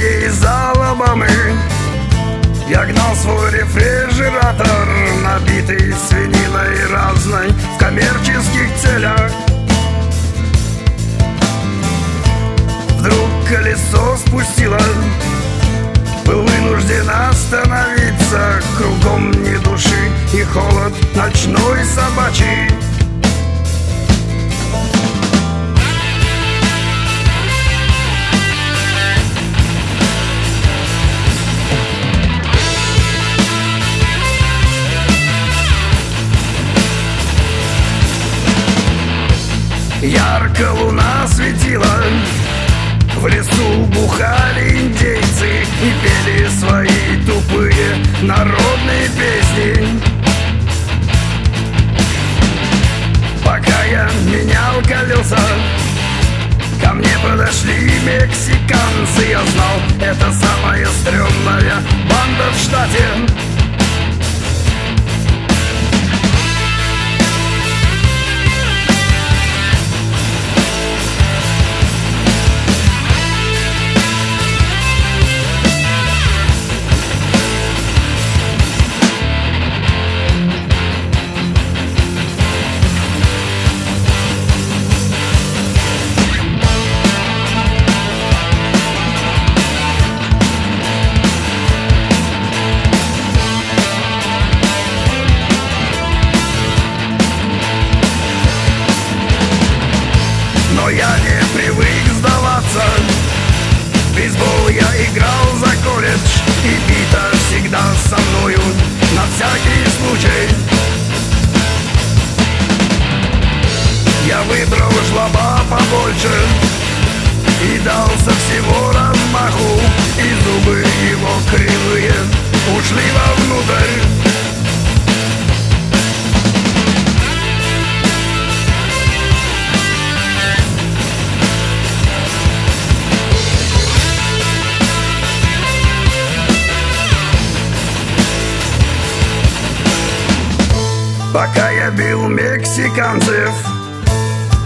Из Алабамы Я гнал свой рефрижератор Набитый свининой разной В коммерческих целях. Вдруг колесо спустило Был вынужден остановиться Кругом ни души Ярко луна светила. В лесу бухали индейцы И пели свои тупые народные песни. Пока я менял колеса Ко мне подошли мексиканцы. Я знал, это самая стрёмная жлоба побольше. И дал со всего размаху И зубы его кривые Ушли вовнутрь. Пока я бил мексиканцев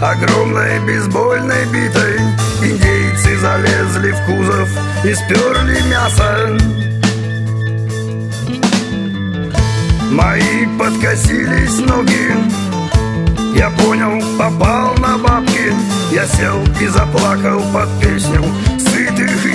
Огромной бейсбольной битой Индейцы залезли в кузов И сперли мясо. Мои подкосились ноги. Я понял, попал на бабки. Я сел и заплакал под песню Сытых